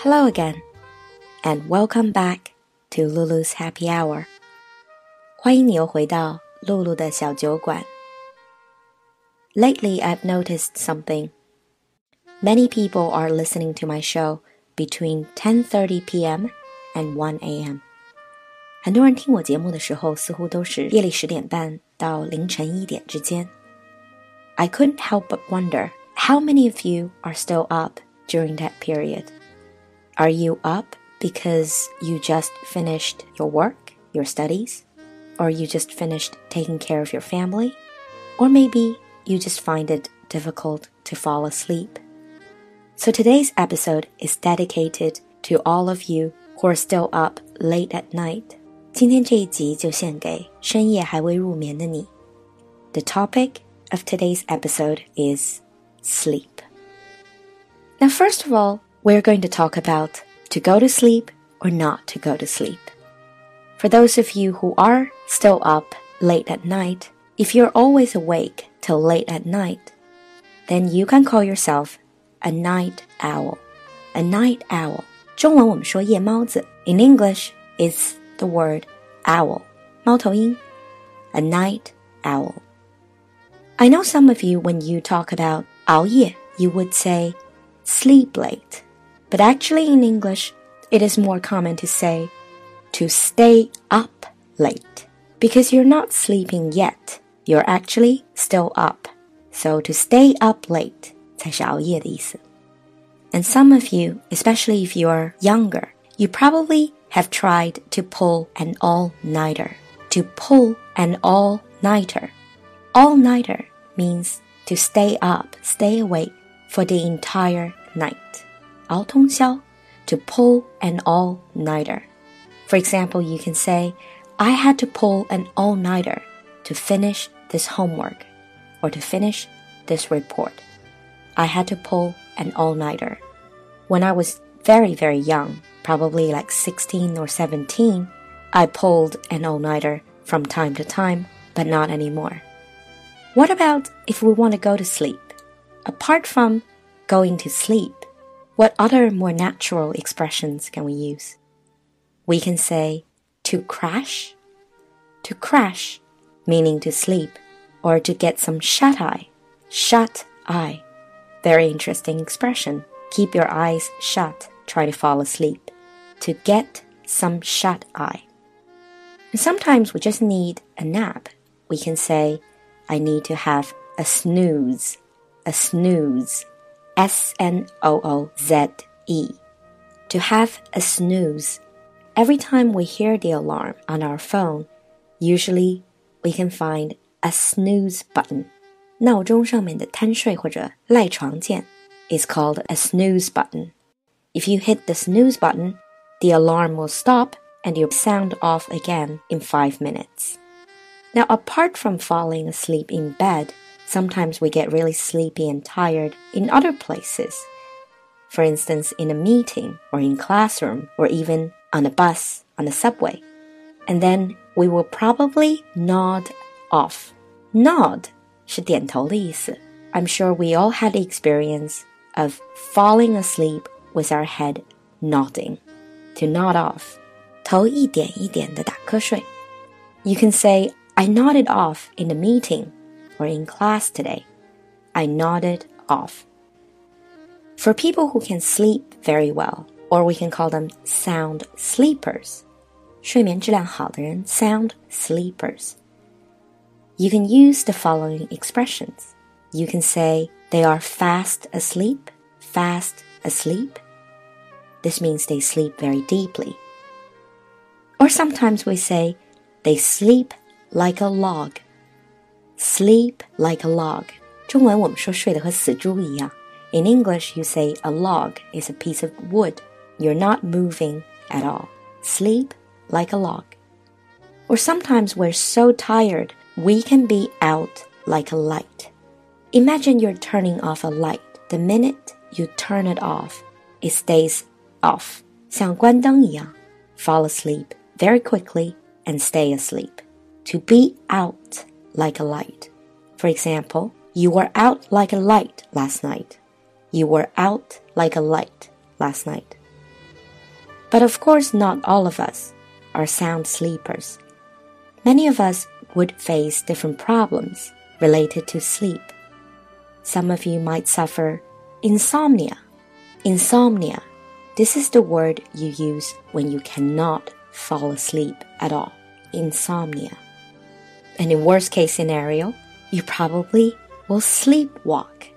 Hello again, and welcome back to Lulu's Happy Hour. 欢迎你又回到露露的小酒馆。Lately, I've noticed something. Many people are listening to my show between 10:30 p.m. and 1 a.m. 很多人听我节目的时候，似乎都是夜里十点半到凌晨一点之间。I couldn't help but wonder how many of you are still up during that period. Are you up because you just finished your work, your studies? Or you just finished taking care of your family? Or maybe you just find it difficult to fall asleep? So today's episode is dedicated to all of you who are still up late at night. 今天这一集就献给深夜还未入眠的你。The topic of today's episode is sleep. Now, first of all, we're going to talk about to go to sleep or not to go to sleep. For those of you who are still up late at night, if you're always awake till late at night, then you can call yourself a night owl. A night owl. 中文我们说夜猫子. In English, it's the word owl. 猫头鹰. A night owl. I know some of you, when you talk about 熬夜, you would say sleep late. But actually, in English, it is more common to say to stay up late because you're not sleeping yet. You're actually still up. So to stay up late 才是熬夜的意思. And some of you, especially if you're younger, you probably have tried to pull an all-nighter. To pull an all-nighter. All-nighter means to stay up, stay awake for the entire night. 熬通宵 to pull an all-nighter. For example, you can say, I had to pull an all-nighter to finish this homework or to finish this report. I had to pull an all-nighter. When I was very, very young, probably like 16 or 17, I pulled an all-nighter from time to time, but not anymore. What about if we want to go to sleep? Apart from going to sleep, what other more natural expressions can we use? We can say to crash, to crash, meaning to sleep, or to get some shut eye, shut eye. Very interesting expression. Keep your eyes shut, try to fall asleep. To get some shut eye. And sometimes we just need a nap. We can say, I need to have a snooze, a snooze. S N O O Z E. To have a snooze. Every time we hear the alarm on our phone, usually we can find a snooze button. 闹钟上面的贪睡或者赖床键 is called a snooze button. If you hit the snooze button, the alarm will stop and you'll sound off again in five minutes. Now, apart from falling asleep in bed, Sometimes we get really sleepy and tired in other places. For instance, in a meeting or in classroom or even on a bus, on the subway. And then we will probably nod off. Nod 是点头的意思. I'm sure we all had the experience of falling asleep with our head nodding. To nod off. 头一点一点的打瞌睡. You can say, I nodded off in the meeting or in class today. I nodded off. For people who can sleep very well, or we can call them sound sleepers, 睡眠质量好的人 sound sleepers. You can use the following expressions. You can say they are fast asleep, fast asleep. This means they sleep very deeply. Or sometimes we say they sleep like a log sleep like a log. 中文我们说睡得和死猪一样。In English, you say a log is a piece of wood. You're not moving at all. Sleep like a log. Or sometimes we're so tired, we can be out like a light. Imagine you're turning off a light. The minute you turn it off, it stays off. 像关灯一样. Fall asleep very quickly and stay asleep. To be out like a light. For example, you were out like a light last night. You were out like a light last night. But of course, not all of us are sound sleepers. Many of us would face different problems related to sleep. Some of you might suffer insomnia. Insomnia. This is the word you use when you cannot fall asleep at all. Insomnia. And in worst case scenario, you probably will sleepwalk.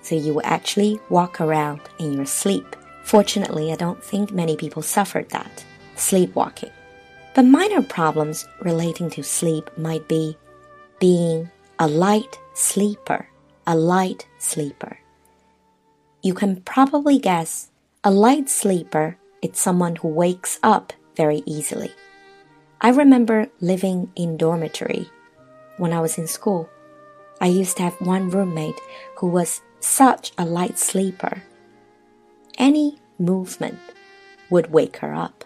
So you will actually walk around in your sleep. Fortunately, I don't think many people suffered that, sleepwalking. But minor problems relating to sleep might be being a light sleeper, a light sleeper. You can probably guess a light sleeper is someone who wakes up very easily. I remember living in dormitory when I was in school. I used to have one roommate who was such a light sleeper. Any movement would wake her up.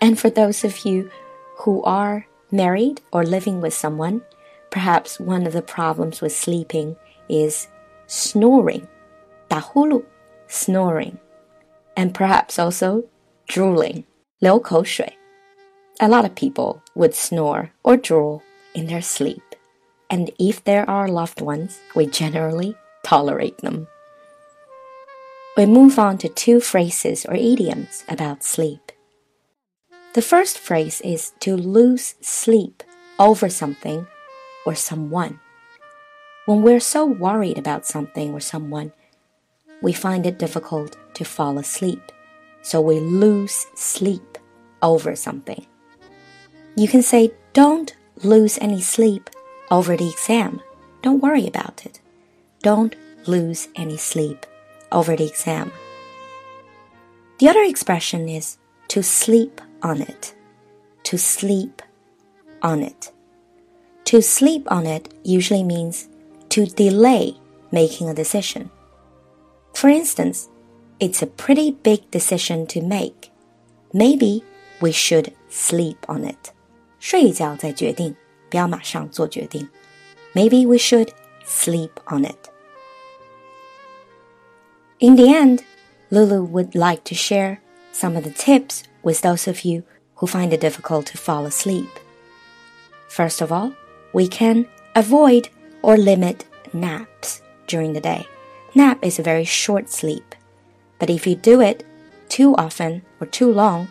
And for those of you who are married or living with someone, perhaps one of the problems with sleeping is snoring, 打呼噜, snoring, and perhaps also drooling, 流口水. A lot of people would snore or drool in their sleep, and if there are loved ones, we generally tolerate them. We move on to two phrases or idioms about sleep. The first phrase is to lose sleep over something or someone. When we're so worried about something or someone, we find it difficult to fall asleep. So we lose sleep over something. You can say, don't lose any sleep over the exam. Don't worry about it. Don't lose any sleep over the exam. The other expression is to sleep on it. To sleep on it. To sleep on it usually means to delay making a decision. For instance, it's a pretty big decision to make. Maybe we should sleep on it. 睡一觉再决定，不要马上做决定. Maybe we should sleep on it. In the end, Lulu would like to share some of the tips with those of you who find it difficult to fall asleep. First of all, we can avoid or limit naps during the day. Nap is a very short sleep, but if you do it too often or too long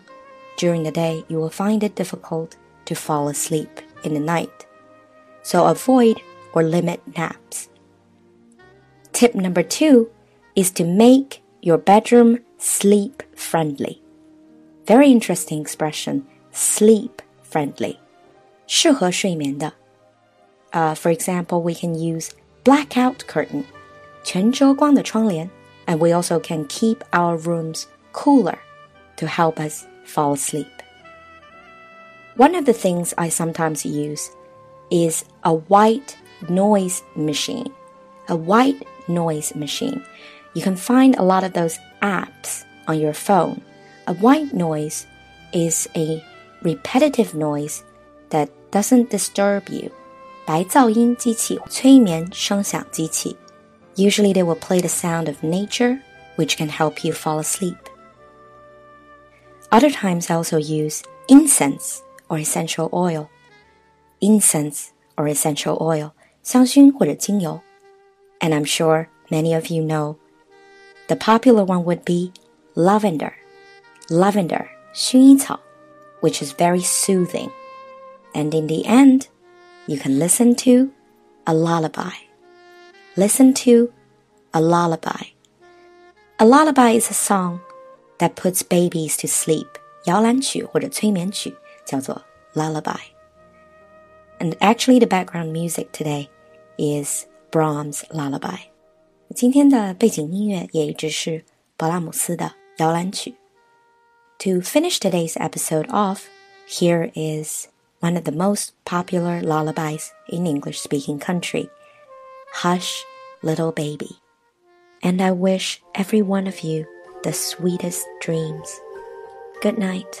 during the day, you will find it difficult to fall asleep in the night. So avoid or limit naps. Tip number two is to make your bedroom sleep friendly. Very interesting expression, sleep friendly. 适合睡眠的. Uh, for example, we can use blackout curtain, 全遮光的窗帘, and we also can keep our rooms cooler to help us fall asleep. One of the things I sometimes use is a white noise machine. A white noise machine. You can find a lot of those apps on your phone a white noise is a repetitive noise that doesn't disturb you. 白噪音机器，催眠声响机器. Usually they will play the sound of nature, which can help you fall asleep. Other times I also use incense or essential oil. Incense or essential oil, 香薰或者精油. And I'm sure many of you know the popular one would be lavender lavender, 薰衣草, which is very soothing. And in the end, you can listen to a lullaby. Listen to a lullaby. A lullaby is a song that puts babies to sleep. 摇篮曲或者催眠曲 叫做 lullaby. And actually, the background music today is Brahms' lullaby. 今天的背景音乐也一直是勃拉姆斯的摇篮曲。to finish today's episode off, here is one of the most popular lullabies in English speaking country. Hush, little baby. And I wish every one of you the sweetest dreams. Good night.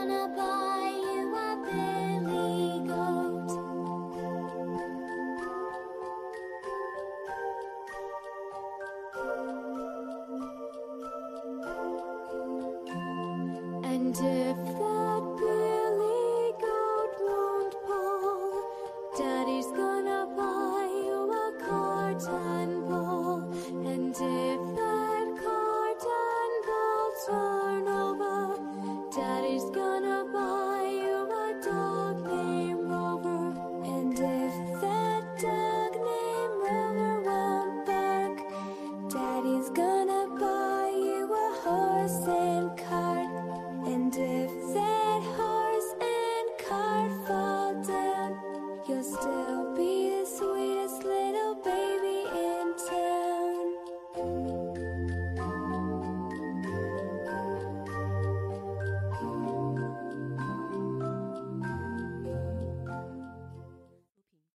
Daddy's